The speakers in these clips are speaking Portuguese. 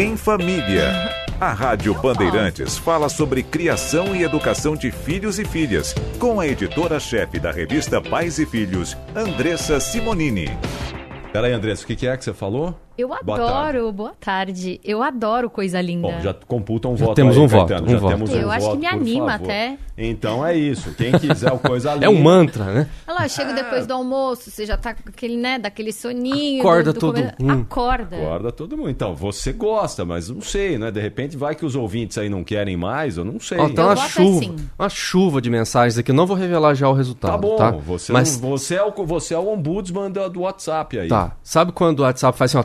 Em Família. A Rádio Bandeirantes fala sobre criação e educação de filhos e filhas, com a editora-chefe da revista Pais e Filhos, Andressa Simonini. Peraí, Andressa, o que é que você falou? Eu Boa tarde. adoro, boa tarde. Eu adoro coisa linda. Bom, já computa um Já voto temos aí, um voto, um já voto. temos um Eu acho que voto, me anima favor. até. Então é isso. Quem quiser o coisa linda. É um mantra, né? Olha lá, chega depois do almoço, você já tá com aquele, né, daquele soninho. Acorda do, do todo come- mundo. Acorda. Acorda todo mundo. Então, você gosta, mas não sei, né? De repente vai que os ouvintes aí não querem mais, eu não sei. Ó, tá Eu uma voto chuva, assim. uma chuva de mensagens aqui. Não vou revelar já o resultado, Tá bom, tá? Você, Mas não- você, é o, você é o ombudsman do, do WhatsApp aí. tá. Sabe quando o WhatsApp faz assim, ó,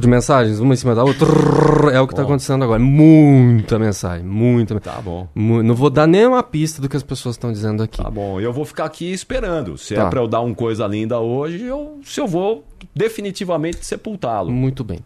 de mensagens, uma em cima da outra? Trrr, é o que tá Bom. acontecendo agora. Muita mensagem, muita. Tá bom. Mu- Não vou dar nenhuma pista do que as pessoas estão dizendo aqui. Tá bom, eu vou ficar aqui esperando. Se Tá. é pra eu dar um coisa linda hoje, eu, se eu vou definitivamente sepultá-lo. Muito bem.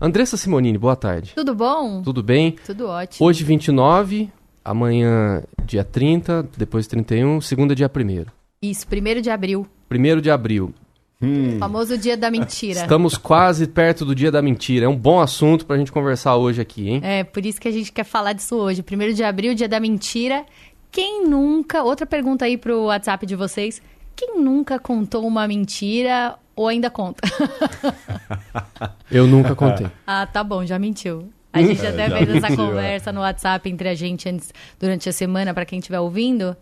Andressa Simonini, boa tarde. Tudo bom? Tudo bem? Tudo ótimo. Hoje 29, amanhã dia 30, depois 31, segunda dia 1 Isso, primeiro de abril. 1 de abril. O famoso dia da mentira. Estamos quase perto do dia da mentira. É um bom assunto pra gente conversar hoje aqui, hein? É, por isso que a gente quer falar disso hoje. Primeiro de abril, dia da mentira. Quem nunca... Outra pergunta aí pro WhatsApp de vocês. Quem nunca contou uma mentira ou ainda conta? Eu nunca contei. ah, tá bom, já mentiu. A gente até já fez essa é. conversa no WhatsApp entre a gente antes, durante a semana, pra quem estiver ouvindo.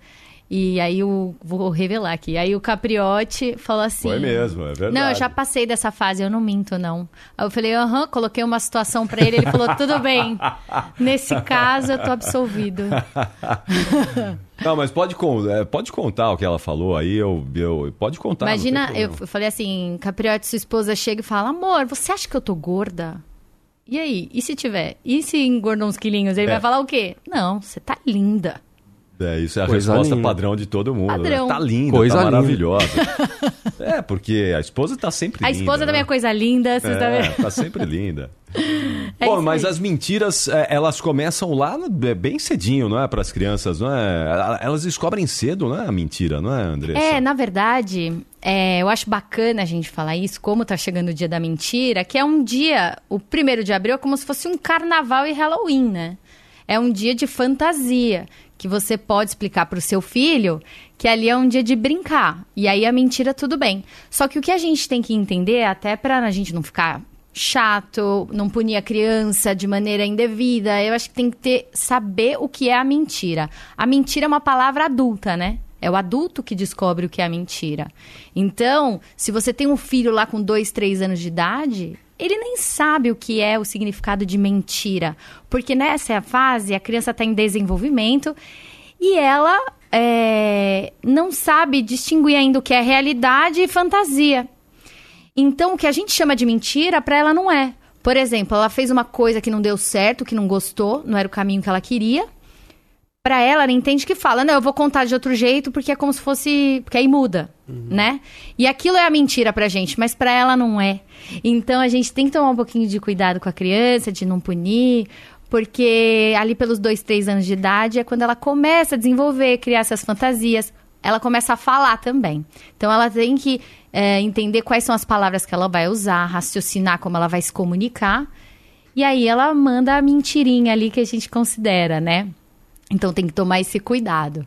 E aí eu vou revelar aqui. Aí o Capriote falou assim. Foi mesmo, é verdade. Não, eu já passei dessa fase, eu não minto, não. Aí eu falei, aham, coloquei uma situação pra ele, ele falou, tudo bem. Nesse caso, eu tô absolvido. Não, mas pode, é, pode contar o que ela falou aí, eu, eu pode contar. Imagina, eu falei assim, Capriote, sua esposa chega e fala, amor, você acha que eu tô gorda? E aí? E se tiver? E se engordou uns quilinhos? Ele É. vai falar o quê? Não, você tá linda. É, isso é a Coisa resposta linda. padrão de todo mundo. né? Padrão. Tá linda, Coisa tá linda. maravilhosa. é, porque a esposa tá sempre A linda. esposa também né? é coisa linda, vocês É, também. tá sempre linda. É Bom, isso mas as mentiras, é, elas começam lá é, bem cedinho, não é? Para as crianças, não é? Elas descobrem cedo, não é? A mentira, não é, Andressa? É, na verdade, é, eu acho bacana a gente falar isso, como tá chegando o dia da mentira, que é um dia, o primeiro de abril é como se fosse um carnaval e Halloween, né? É um dia de fantasia, que você pode explicar pro seu filho que ali é um dia de brincar. E aí a mentira tudo bem. Só que o que a gente tem que entender, até pra a gente não ficar chato, não punir a criança de maneira indevida, eu acho que tem que ter saber o que é a mentira. A mentira é uma palavra adulta, né? É o adulto que descobre o que é a mentira. Então, se você tem um filho lá com dois, três anos de idade, ele nem sabe o que é o significado de mentira. Porque nessa fase, a criança está em desenvolvimento e ela é, não sabe distinguir ainda o que é realidade e fantasia. Então, o que a gente chama de mentira, para ela não é. Por exemplo, ela fez uma coisa que não deu certo, que não gostou, não era o caminho que ela queria. Pra ela, ela entende que fala, não, eu vou contar de outro jeito porque é como se fosse. Porque aí muda, né? E aquilo é a mentira pra gente, mas pra ela não é. Então a gente tem que tomar um pouquinho de cuidado com a criança, de não punir, porque ali pelos dois, três anos de idade é quando ela começa a desenvolver, criar essas fantasias. Ela começa a falar também. Então ela tem que é, entender quais são as palavras que ela vai usar, raciocinar como ela vai se comunicar. E aí ela manda a mentirinha ali que a gente considera, né? Então tem que tomar esse cuidado.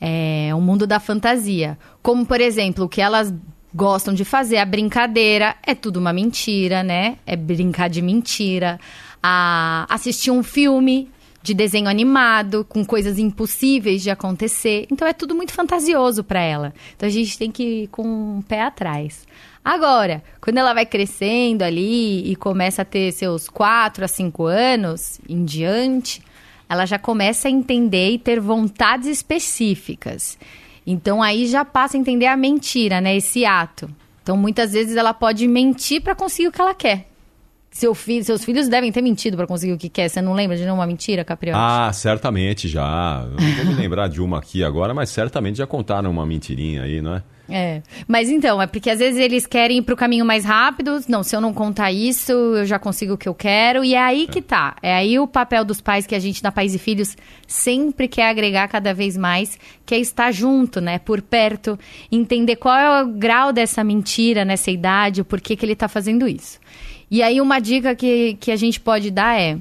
É o mundo da fantasia. Como, por exemplo, o que elas gostam de fazer, a brincadeira, é tudo uma mentira, né? É brincar de mentira. A assistir um filme de desenho animado, com coisas impossíveis de acontecer. Então é tudo muito fantasioso para ela. Então a gente tem que ir com o pé atrás. Agora, quando ela vai crescendo ali e começa a ter seus 4 a 5 anos em diante, ela já começa a entender e ter vontades específicas. Então aí já passa a entender a mentira, né? Esse ato. Então muitas vezes ela pode mentir para conseguir o que ela quer. Seu filho, seus filhos devem ter mentido para conseguir o que quer. Você não lembra de nenhuma mentira, Capriotti? Ah, certamente já. Não vou me lembrar de uma aqui agora, mas certamente já contaram uma mentirinha aí, não é? É. Mas então, é porque às vezes eles querem ir pro caminho mais rápido. Não, se eu não contar isso, eu já consigo o que eu quero. E é aí que tá. É aí o papel dos pais que a gente, da Pais e Filhos, sempre quer agregar cada vez mais, que é estar junto, né? Por perto, entender qual é o grau dessa mentira nessa idade, o porquê que ele tá fazendo isso. E aí uma dica que, que a gente pode dar é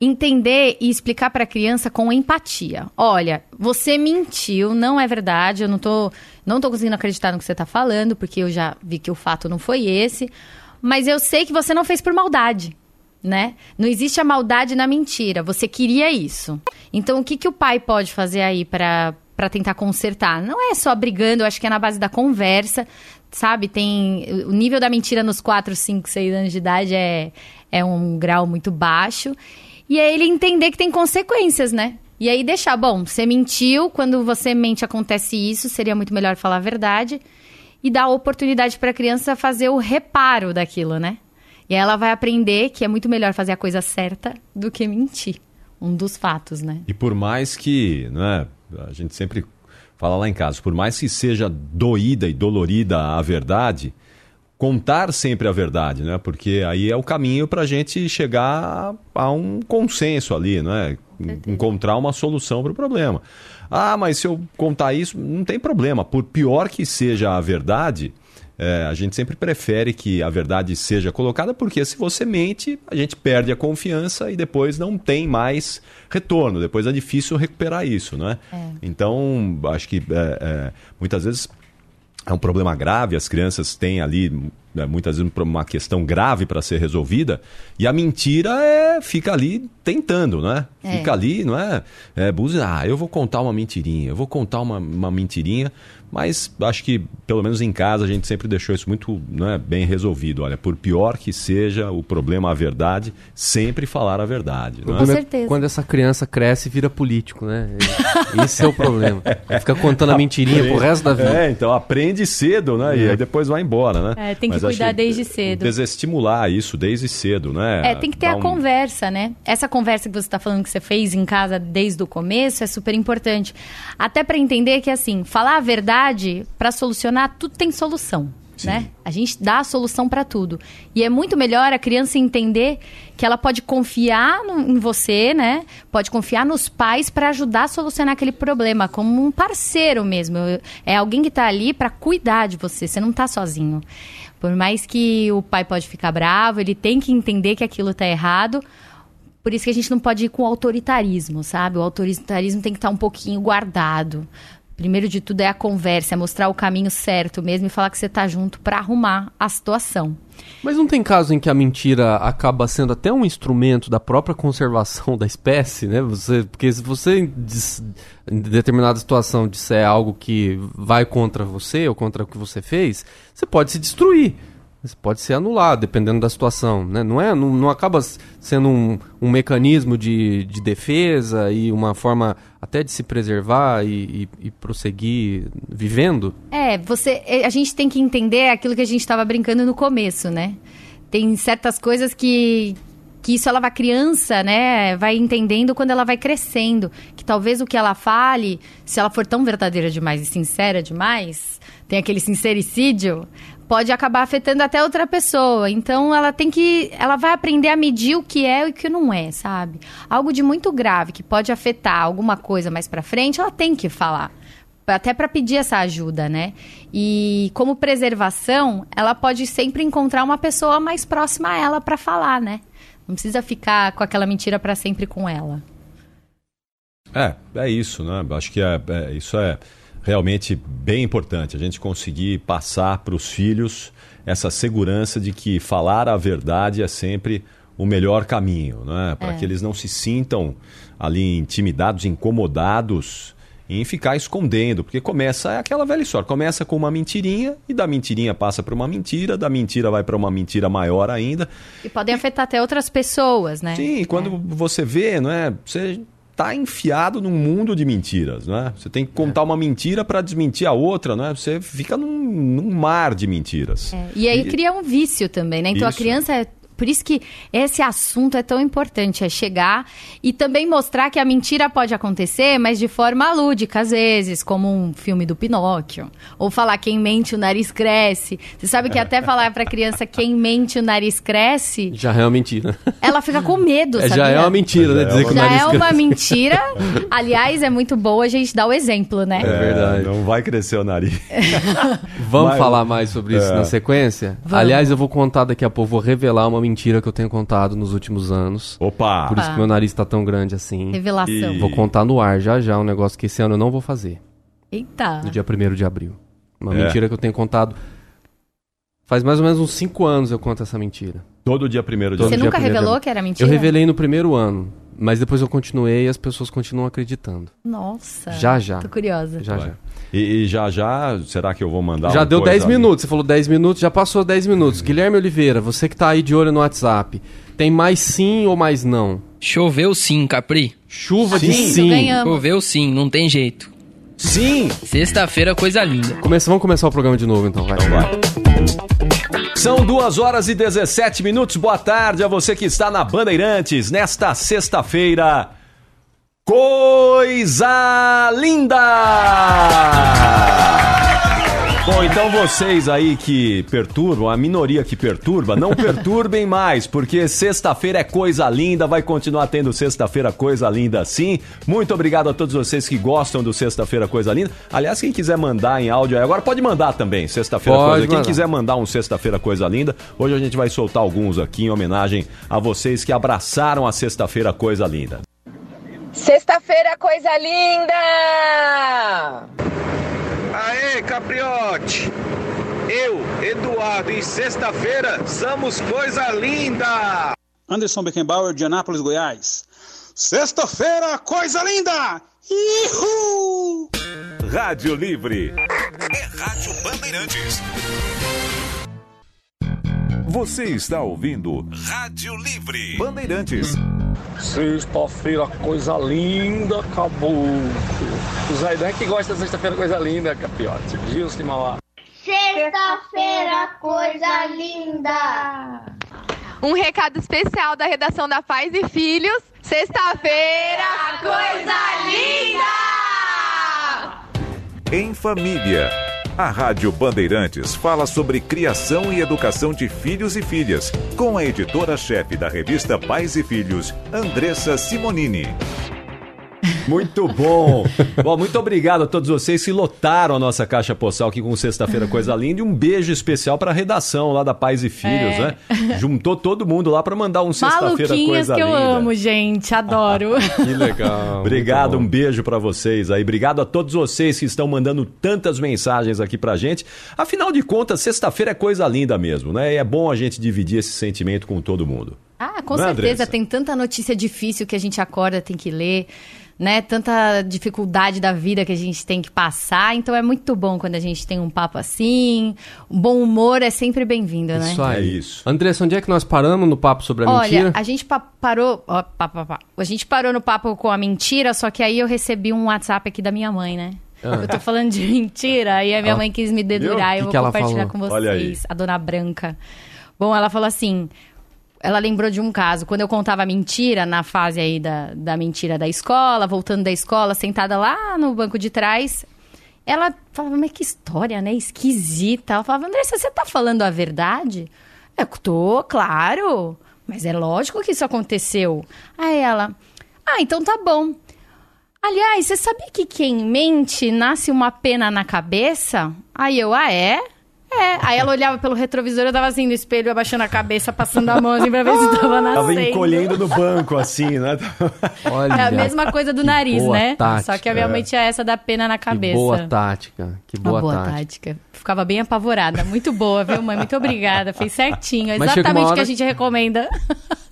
entender e explicar para a criança com empatia. Olha, você mentiu, não é verdade, eu não tô, não tô conseguindo acreditar no que você está falando, porque eu já vi que o fato não foi esse, mas eu sei que você não fez por maldade. Né? Não existe a maldade na mentira. Você queria isso. Então, o que, que o pai pode fazer aí para para tentar consertar. Não é só brigando, eu acho que é na base da conversa, sabe? Tem o nível da mentira nos 4, 5, 6 anos de idade é, é um grau muito baixo. E é ele entender que tem consequências, né? E aí deixar, bom, você mentiu, quando você mente acontece isso, seria muito melhor falar a verdade e dar oportunidade para a criança fazer o reparo daquilo, né? E aí ela vai aprender que é muito melhor fazer a coisa certa do que mentir. Um dos fatos, né? E por mais que, né, a gente sempre fala lá em casa, por mais que seja doída e dolorida a verdade, contar sempre a verdade, né? Porque aí é o caminho para a gente chegar a um consenso ali, não é? Encontrar uma solução para o problema. Ah, mas se eu contar isso, não tem problema. Por pior que seja a verdade, é, a gente sempre prefere que a verdade seja colocada, porque se você mente, a gente perde a confiança e depois não tem mais retorno. Depois é difícil recuperar isso, né? É. Então, acho que é, é muitas vezes é um problema grave, as crianças têm ali né, muitas vezes uma questão grave para ser resolvida e a mentira é fica ali tentando, né? É. Fica ali, não é? é ah, eu vou contar uma mentirinha, eu vou contar uma, uma mentirinha mas acho que, pelo menos em casa, a gente sempre deixou isso muito né, bem resolvido. Olha, por pior que seja o problema, a verdade, sempre falar a verdade. Com é? certeza. Quando essa criança cresce e vira político, né? Esse é o problema. Fica contando a mentirinha pro resto da vida. É, então aprende cedo, né? É. E aí depois vai embora, né? É, tem que Mas cuidar desde cedo. Desestimular isso desde cedo, né? É, tem que ter Dá a um... conversa, né? Essa conversa que você está falando que você fez em casa desde o começo é super importante. Até para entender que, assim, falar a verdade verdade, para solucionar, tudo tem solução. Né? A gente dá a solução para tudo. E é muito melhor a criança entender que ela pode confiar no, em você, né? Pode confiar nos pais para ajudar a solucionar aquele problema, como um parceiro mesmo. É alguém que está ali para cuidar de você. Você não está sozinho. Por mais que o pai pode ficar bravo, ele tem que entender que aquilo está errado. Por isso que a gente não pode ir com autoritarismo, sabe? O autoritarismo tem que estar tá um pouquinho guardado primeiro de tudo é a conversa, é mostrar o caminho certo mesmo e falar que você está junto para arrumar a situação. Mas não tem caso em que a mentira acaba sendo até um instrumento da própria conservação da espécie, né? Você, porque se você em determinada situação disser algo que vai contra você ou contra o que você fez, você pode se destruir pode ser anulado, dependendo da situação. Né? Não, é, não, não acaba sendo um, um mecanismo de, de defesa e uma forma até de se preservar e, e, e, prosseguir vivendo? É, você, é, a gente tem que entender aquilo que a gente estava brincando no começo, né? Tem certas coisas que, que isso ela vai criança, né, vai entendendo quando ela vai crescendo, que talvez o que ela fale, se ela for tão verdadeira demais e sincera demais, tem aquele sincericídio, pode acabar afetando até outra pessoa. Então ela tem que. Ela vai aprender a medir o que é e o que não é, sabe? Algo de muito grave que pode afetar alguma coisa mais pra frente, ela tem que falar. Até para pedir essa ajuda, né? E como preservação, ela pode sempre encontrar uma pessoa mais próxima a ela para falar, né? Não precisa ficar com aquela mentira para sempre com ela. É, é isso, né? Acho que é, é isso é realmente bem importante a gente conseguir passar para os filhos essa segurança de que falar a verdade é sempre o melhor caminho, né? para é. que eles não se sintam ali intimidados, incomodados em ficar escondendo, porque começa aquela velha história, começa com uma mentirinha e da mentirinha passa para uma mentira, da mentira vai para uma mentira maior ainda. E podem afetar até outras pessoas, né? Sim, quando é. você vê, não é? Você está enfiado num mundo de mentiras, né? Você tem que contar é. uma mentira para desmentir a outra, né? Você fica num, num mar de mentiras. É. E aí e... cria um vício também, né? Então Isso. a criança é Por isso que esse assunto é tão importante, é chegar e também mostrar que a mentira pode acontecer, mas de forma lúdica, às vezes, como um filme do Pinóquio. Ou falar quem mente o nariz cresce. Você sabe que até falar pra criança quem mente o nariz cresce, Já é uma mentira. ela fica com medo, É, sabia? já é uma mentira, né? Já é Dizer uma- que o Já nariz é cresce. uma mentira. Aliás, é muito boa a gente dar o exemplo, né? É verdade. Não vai crescer o nariz. Vamos Mas- falar mais sobre isso É. na sequência? Vamos. Aliás, eu vou contar daqui a pouco, vou revelar uma mentira que eu tenho contado nos últimos anos. Opa! Por isso que meu nariz tá tão grande assim. Revelação. E- Vou contar no ar já já, um negócio que esse ano eu não vou fazer. Eita. No dia 1 de abril. Uma É. mentira que eu tenho contado. Faz mais ou menos uns 5 anos eu conto essa mentira. Todo dia primeiro de Todo Você dia nunca primeiro revelou abril. que era mentira? Eu revelei no primeiro ano, mas depois eu continuei e as pessoas continuam acreditando. Nossa. Já, já. Tô curiosa. Já, Vai. já. E, e já já, será que eu vou mandar Já deu coisa 10 ali? minutos, você falou 10 minutos, já passou 10 minutos. Guilherme Oliveira, você que tá aí de olho no WhatsApp, tem mais sim ou mais não? Choveu sim, Capri. Chuva de Sim, sim. ganhamos. Choveu sim, não tem jeito. Sim! Sexta-feira, coisa linda. Começa, vamos começar o programa de novo então, vai. Então vai. São duas horas e 17 minutos. Boa tarde a você que está na Bandeirantes nesta sexta-feira. Coisa linda! Bom, então vocês aí que perturbam, a minoria que perturba, não perturbem mais, porque sexta-feira é coisa linda, vai continuar tendo sexta-feira coisa linda sim. Muito obrigado a todos vocês que gostam do sexta-feira coisa linda. Aliás, quem quiser mandar em áudio aí, agora pode mandar também, sexta-feira coisa. Quem mandar. quiser mandar um sexta-feira coisa linda, hoje a gente vai soltar alguns aqui em homenagem a vocês que abraçaram a sexta-feira coisa linda. Sexta-feira, coisa linda! Capriote! Eu, Eduardo, e sexta-feira somos coisa linda! Anderson Beckenbauer, de Anápolis, Goiás. Sexta-feira, coisa linda! Ihu! Rádio Livre. É Rádio Bandeirantes. Você está ouvindo Rádio Livre. Bandeirantes. Sexta-feira, coisa linda, acabou. O Zaidan que gosta da sexta-feira, coisa linda, Capiote. Gilson de Mauá. Sexta-feira, coisa linda! Um recado especial da redação da Pais e Filhos. Sexta-feira, coisa linda! Em família. A Rádio Bandeirantes fala sobre criação e educação de filhos e filhas, com a editora-chefe da revista Pais e Filhos, Andressa Simonini. Muito bom! Bom, muito obrigado a todos vocês que lotaram a nossa caixa postal aqui com Sexta-feira Coisa Linda e um beijo especial para a redação lá da Pais e Filhos, É. né? Juntou todo mundo lá para mandar um Sexta-feira Coisa que eu Linda. amo, gente. Adoro. Que legal. Obrigado, um beijo pra vocês aí. Obrigado a todos vocês que estão mandando tantas mensagens aqui pra gente. Afinal de contas, sexta-feira é coisa linda mesmo, né? E é bom a gente dividir esse sentimento com todo mundo. Ah, com Não é, certeza. Andressa? Tem tanta notícia difícil que a gente acorda, tem que ler, né? Tanta dificuldade da vida que a gente tem que passar. Então é muito bom quando a gente tem um papo assim. Um bom humor é sempre bem-vindo, né? Isso aí. É isso. Andressa, onde é que nós paramos no papo sobre a Olha, mentira? a gente pa- parou. ó, pá, pá, pá. A gente parou no papo com a mentira, só que aí eu recebi um WhatsApp aqui da minha mãe, né? Eu tô falando de mentira e a minha Ah. mãe quis me dedurar Viu? e eu Que que vou ela compartilhar falou? com vocês. Olha aí. A dona Branca. Bom, ela falou assim. Ela lembrou de um caso, quando eu contava mentira, na fase aí da, da mentira da escola, voltando da escola, sentada lá no banco de trás, ela falava, mas que história, né? Esquisita. Ela falava, Andressa, você tá falando a verdade? Eu tô, claro. Mas é lógico que isso aconteceu. Aí ela, ah, então tá bom. Aliás, você sabia que quem mente nasce uma pena na cabeça? Aí eu, ah, é? É. Aí ela olhava pelo retrovisor, eu tava assim no espelho, abaixando a cabeça, passando a mão assim pra ver se tava nascendo. Tava encolhendo no banco, assim, né? Olha, É a mesma coisa do que nariz, né? tática. Só que a minha mãe tinha essa da pena na que cabeça. boa tática. Que Uma boa, boa tática. tática. Ficava bem apavorada. Muito boa, viu, mãe? Muito obrigada. Fez certinho. Exatamente o que hora- a gente recomenda.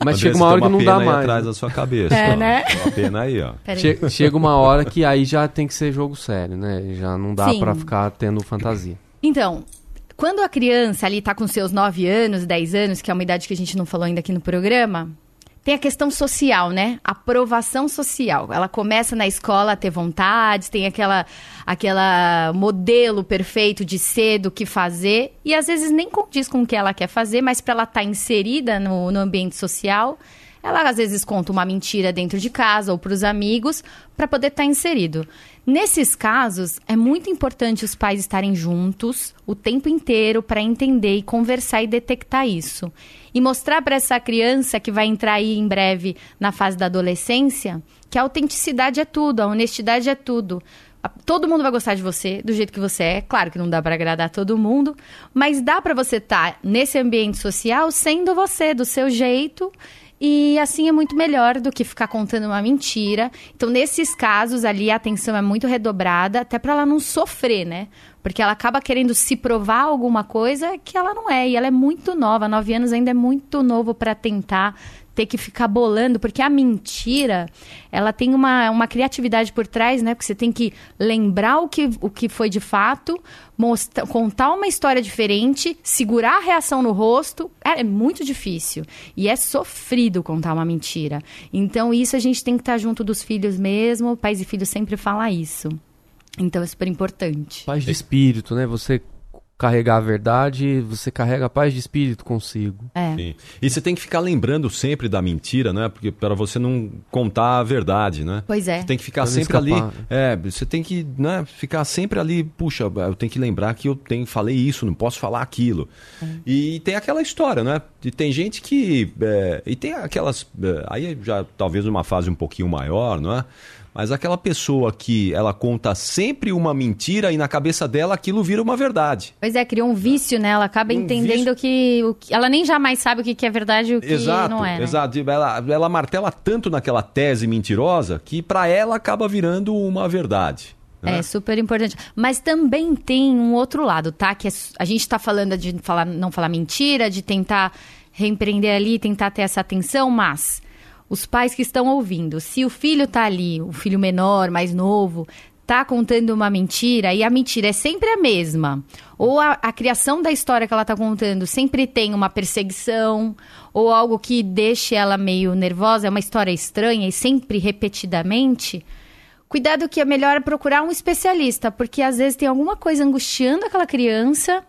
Mas Andressa, chega uma hora que não pena dá aí mais. atrás da sua cabeça. É, ó. né? Uma pena aí, ó. Che- chega uma hora que aí já tem que ser jogo sério, né? Já não dá Sim. pra ficar tendo fantasia. Então, quando a criança ali tá com seus 9 anos, 10 anos, que é uma idade que a gente não falou ainda aqui no programa, Tem a questão social, né? Aprovação social. Ela começa na escola a ter vontades, tem aquela, aquela modelo perfeito de ser, do que fazer, e às vezes nem condiz com o que ela quer fazer, mas para ela estar tá inserida no, no ambiente social, ela às vezes conta uma mentira dentro de casa ou para os amigos para poder estar tá inserido. Nesses casos, é muito importante os pais estarem juntos o tempo inteiro para entender e conversar e detectar isso. E mostrar para essa criança que vai entrar aí em breve na fase da adolescência que a autenticidade é tudo, a honestidade é tudo. Todo mundo vai gostar de você do jeito que você é. Claro que não dá para agradar todo mundo, mas dá para você estar tá nesse ambiente social sendo você, do seu jeito e assim é muito melhor do que ficar contando uma mentira. Então, nesses casos ali, a atenção é muito redobrada, até para ela não sofrer, né? Porque ela acaba querendo se provar alguma coisa que ela não é. E ela é muito nova, nove anos ainda é muito novo para tentar ter que ficar bolando, porque a mentira, ela tem uma, uma criatividade por trás, né? Porque você tem que lembrar o que, o que foi de fato, mostrar, contar uma história diferente, segurar a reação no rosto. É, é, muito difícil. E é sofrido contar uma mentira. Então, isso a gente tem que estar junto dos filhos mesmo. Pais e filhos sempre falam isso. Então é super importante. Paz de espírito, né? Você carregar a verdade, você carrega a paz de espírito consigo. É. Sim. E você tem que ficar lembrando sempre da mentira, né? Porque para você não contar a verdade, né? Pois é. Você tem que ficar sempre ali. É, você tem que, né, ficar sempre ali, puxa, eu tenho que lembrar que eu tenho falei isso, não posso falar aquilo. É. E tem aquela história, né? E tem gente que é, e tem aquelas é, aí já talvez uma fase um pouquinho maior, não é? Mas aquela pessoa que ela conta sempre uma mentira e na cabeça dela aquilo vira uma verdade. Pois é, criou um vício, né? Ela acaba um entendendo que, o que, Ela nem jamais sabe o que é verdade e o que exato, não é. Né? Exato, ela, ela martela tanto naquela tese mentirosa que para ela acaba virando uma verdade. Né? É super importante. Mas também tem um outro lado, tá? Que é, a gente está falando de falar, não falar mentira, de tentar reempreender ali, tentar ter essa atenção, mas os pais que estão ouvindo, se o filho está ali, o filho menor, mais novo, está contando uma mentira e a mentira é sempre a mesma, ou a, a criação da história que ela está contando sempre tem uma perseguição, ou algo que deixe ela meio nervosa, é uma história estranha e sempre repetidamente, cuidado que é melhor procurar um especialista, porque às vezes tem alguma coisa angustiando aquela criança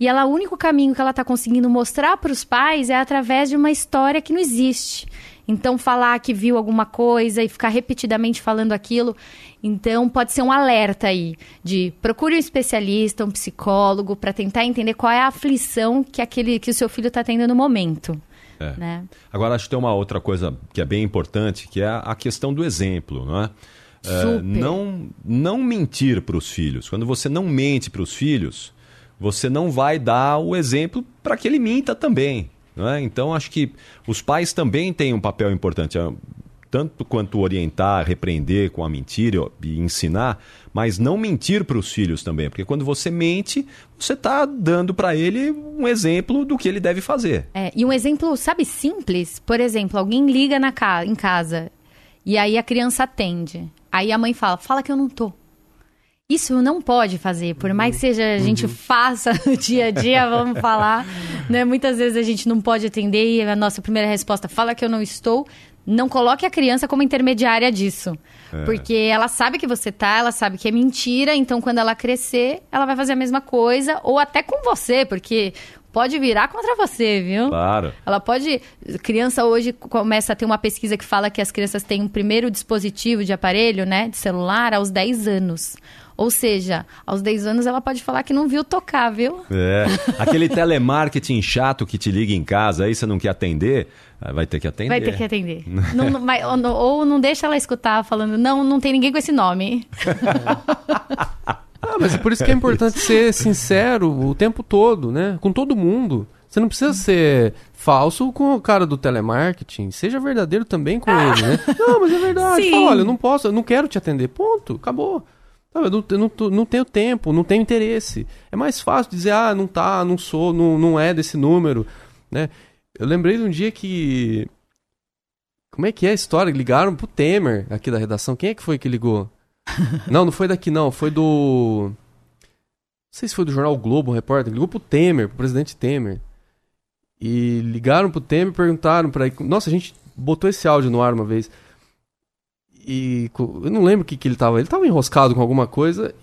e ela, o único caminho que ela está conseguindo mostrar para os pais é através de uma história que não existe. Então, falar que viu alguma coisa e ficar repetidamente falando aquilo. Então, pode ser um alerta aí de procure um especialista, um psicólogo, para tentar entender qual é a aflição que, aquele, que o seu filho está tendo no momento. É. Né? Agora, acho que tem uma outra coisa que é bem importante, que é a questão do exemplo, não é? É, não, não mentir para os filhos. Quando você não mente para os filhos, você não vai dar o exemplo para que ele minta também. É? Então, acho que os pais também têm um papel importante, é, tanto quanto orientar, repreender com a mentira e ensinar, mas não mentir para os filhos também, porque quando você mente, você está dando para ele um exemplo do que ele deve fazer. É, e um exemplo, sabe, simples? Por exemplo, alguém liga na ca em casa e aí a criança atende. Aí a mãe fala: fala que eu não tô. Isso não pode fazer, por mais que seja a gente uhum. faça no dia a dia, vamos falar, né? Muitas vezes a gente não pode atender e a nossa primeira resposta fala que eu não estou. Não coloque a criança como intermediária disso. É. Porque ela sabe que você tá, ela sabe que é mentira, então quando ela crescer, ela vai fazer a mesma coisa, ou até com você, porque pode virar contra você, viu? Claro. Ela pode. Criança hoje começa a ter uma pesquisa que fala que as crianças têm um primeiro dispositivo de aparelho, né, de celular, aos 10 anos. Ou seja, aos 10 anos ela pode falar que não viu tocar, viu? É. Aquele telemarketing chato que te liga em casa, aí você não quer atender, ah, vai ter que atender. Vai ter que atender. não, não, vai, ou, ou, não deixa ela escutar falando, não, não tem ninguém com esse nome. ah, mas é por isso que é importante ser sincero o tempo todo, né? Com todo mundo. Você não precisa ser falso com o cara do telemarketing. Seja verdadeiro também com ele, né? Não, mas é verdade. Fala, olha, eu não posso, eu não quero te atender. Ponto, acabou. Não, eu não, eu não, não, tenho tempo, não tenho interesse. É mais fácil dizer, ah, não tá, não sou, não, não é desse número, né? Eu lembrei de um dia que... Como é que é a história? Ligaram pro Temer aqui da redação. Quem é que foi que ligou? não, não foi daqui não, foi do... Não sei se foi do jornal Globo, um repórter. Ligou pro Temer, pro presidente Temer. E ligaram pro Temer e perguntaram para ele... Nossa, a gente botou esse áudio no ar uma vez. E eu não lembro o que, que ele tava. Ele tava enroscado com alguma coisa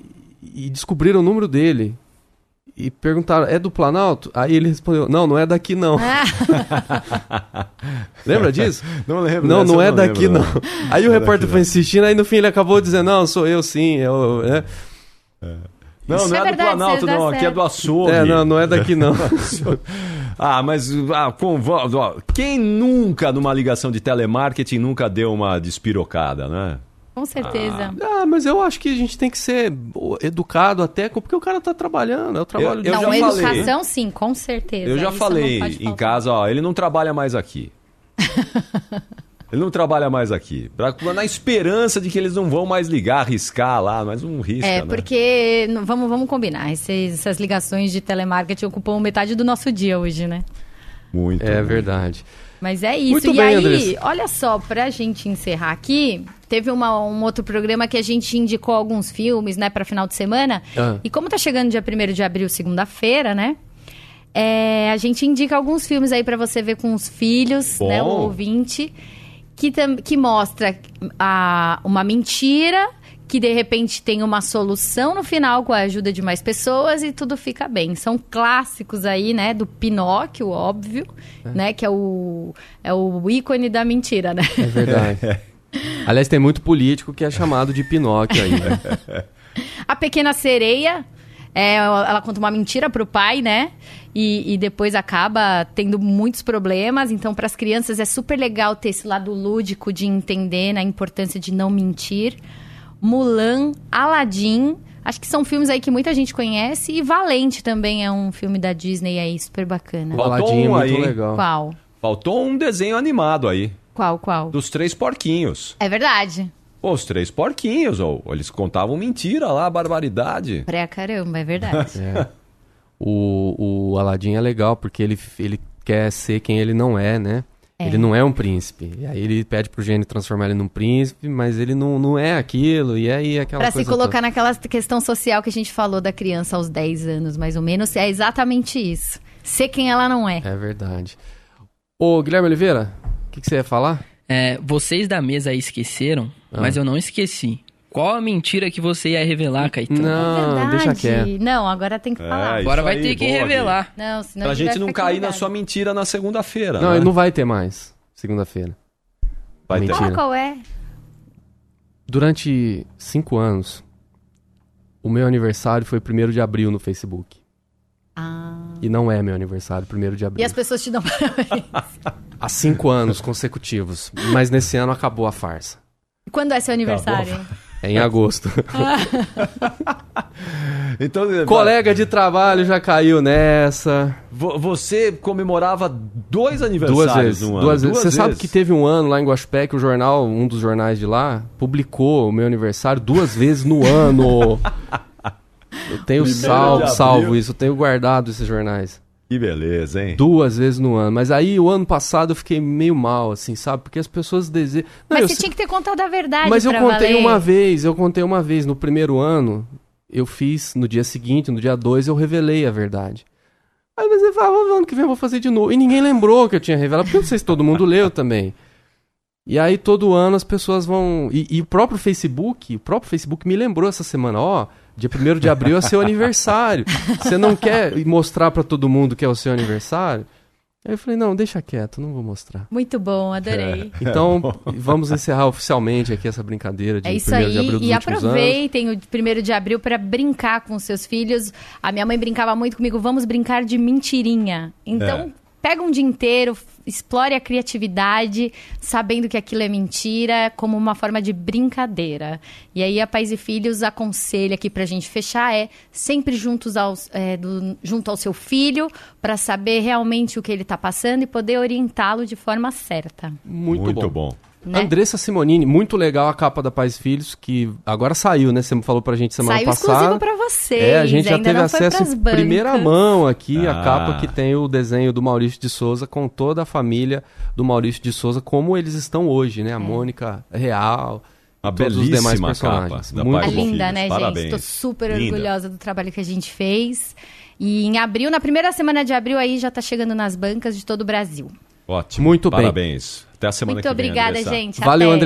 e descobriram o número dele. E perguntaram, é do Planalto? Aí ele respondeu, não, não é daqui não. Lembra disso? Não lembro. Não, não é daqui lembro, não. Aí o Não é repórter daqui, foi não. insistindo, aí no fim ele acabou dizendo, não, sou eu sim. Eu, né? Não, Isso não é é, verdade, do Planalto, dá não. Aqui é do açougue. É, não, não é daqui não. Ah, mas ah, com, ó, quem nunca, numa ligação de telemarketing, nunca deu uma despirocada, né? Com certeza. Ah, mas eu acho que a gente tem que ser educado até, porque o cara tá trabalhando, é o trabalho Eu não, já falei. educação sim, com certeza. Eu já Isso falei em casa, ó, ele não trabalha mais aqui. ele não trabalha mais aqui. Pra- na esperança de que eles não vão mais ligar, arriscar lá, mas não risca, É, né? porque vamos, vamos combinar. Esses- essas ligações de telemarketing ocupam metade do nosso dia hoje, né? Muito. É muito. verdade. Mas é isso. Muito e bem, aí, Andressa. olha só, pra gente encerrar aqui, teve uma- um outro programa que a gente indicou alguns filmes, né, pra final de semana. Ah. E como tá chegando dia 1 de abril, segunda-feira, né? é, a gente indica alguns filmes aí pra você ver com os filhos, Bom. né, o ouvinte, que, que mostra a, uma mentira que de repente tem uma solução no final com a ajuda de mais pessoas e tudo fica bem. São clássicos aí, né, do Pinóquio, óbvio, né, que é o é o ícone da mentira, né? É verdade. Aliás, tem muito político que é chamado de Pinóquio aí. né? A Pequena Sereia, é, ela conta uma mentira pro pai, né? E, e depois acaba tendo muitos problemas. Então, para as crianças é super legal ter esse lado lúdico de entender né, a importância de não mentir. Mulan, Aladdin. Acho que são filmes aí que muita gente conhece. E Valente também é um filme da Disney aí, super bacana. O Faltou Aladdin é um muito aí, hein? legal. Qual? Faltou um desenho animado aí, Qual, qual? dos três porquinhos. É verdade. Pô, os três porquinhos, ou eles contavam mentira lá, barbaridade. Pra caramba, é verdade. É. O, o Aladdin é legal porque ele, ele quer ser quem ele não é, né? É. Ele não é um príncipe. E aí ele pede pro gênio transformar ele num príncipe, mas ele não, não é aquilo. E aí aquela Pra se coisa colocar toda. naquela questão social que a gente falou da criança aos 10 anos, mais ou menos, é exatamente isso. Ser quem ela não é. É verdade. Ô, Guilherme Oliveira, o que, que você ia falar? É, vocês da mesa aí esqueceram, Ah. mas eu não esqueci. Qual a mentira que você ia revelar, Caetano? Não, Verdade. deixa quieto. Não, agora tem que É, falar. isso Agora vai aí, ter que revelar. Não, senão Pra a gente não cair na sua mentira na segunda-feira. Não, né? não vai ter mais, segunda-feira. Vai ter. Mentira. Fala qual é. Durante cinco anos, o meu aniversário foi 1 de abril no Facebook. E não é meu aniversário, 1 de abril. E as pessoas te dão parabéns. Há cinco anos consecutivos. Mas nesse ano acabou a farsa. Quando é seu aniversário? É em agosto. Então, Colega de trabalho já caiu nessa. vo- você comemorava dois aniversários Duas vezes. no ano. Duas vezes. Você Duas sabe que teve um ano lá em Guaxupé que o jornal, um dos jornais de lá, publicou o meu aniversário duas vezes no ano. Eu tenho salvo, salvo isso, eu tenho guardado esses jornais. Que beleza, hein? Duas vezes no ano. Mas aí o ano passado eu fiquei meio mal, assim, sabe? Porque as pessoas desejam. Não, Mas eu você sei- tinha que ter contado a verdade Mas eu contei valer. uma vez, eu contei uma vez. No primeiro ano, eu fiz, no dia seguinte, no dia 2, eu revelei a verdade. Aí você fala, "Ah, ano que vem eu vou fazer de novo. E ninguém lembrou que eu tinha revelado, porque eu não sei se todo mundo leu também. E aí todo ano as pessoas vão. E, e o próprio Facebook, o próprio Facebook me lembrou essa semana, ó, dia 1 de abril é seu aniversário. Você não quer mostrar pra todo mundo que é o seu aniversário? Aí eu falei, não, deixa quieto, não vou mostrar. Muito bom, adorei. Então, vamos encerrar oficialmente aqui essa brincadeira de É isso 1 aí. de abril dos E últimos anos. aproveitem o primeiro de abril para brincar com seus filhos. A minha mãe brincava muito comigo, vamos brincar de mentirinha. Então, É. pega um dia inteiro, explore a criatividade, sabendo que aquilo é mentira, como uma forma de brincadeira. E aí a Pais e Filhos aconselha aqui pra gente fechar é sempre juntos aos, é, do- junto ao seu filho, para saber realmente o que ele tá passando e poder orientá-lo de forma certa. Muito, Muito bom. bom. Né? Andressa Simonini, muito legal a capa da Pais e Filhos, que agora saiu, né? Você falou pra gente semana Saiu passada. exclusivo pra vocês. É, a gente já teve acesso em primeira mão aqui, a Ah. capa que tem o desenho do Maurício de Souza com toda a família do Maurício de Souza, como eles estão hoje, né? A Mônica Real, Uma e todos os demais belíssima personagens. capa da Muito É linda, Filhos. né, Parabéns. gente? Tô super Linda. orgulhosa do trabalho que a gente fez. E em abril, na primeira semana de abril aí, já tá chegando nas bancas de todo o Brasil. Ótimo. Muito bem. Parabéns. Até a semana Muito que vem. obrigada, Andressa. gente. Valeu, Até. André.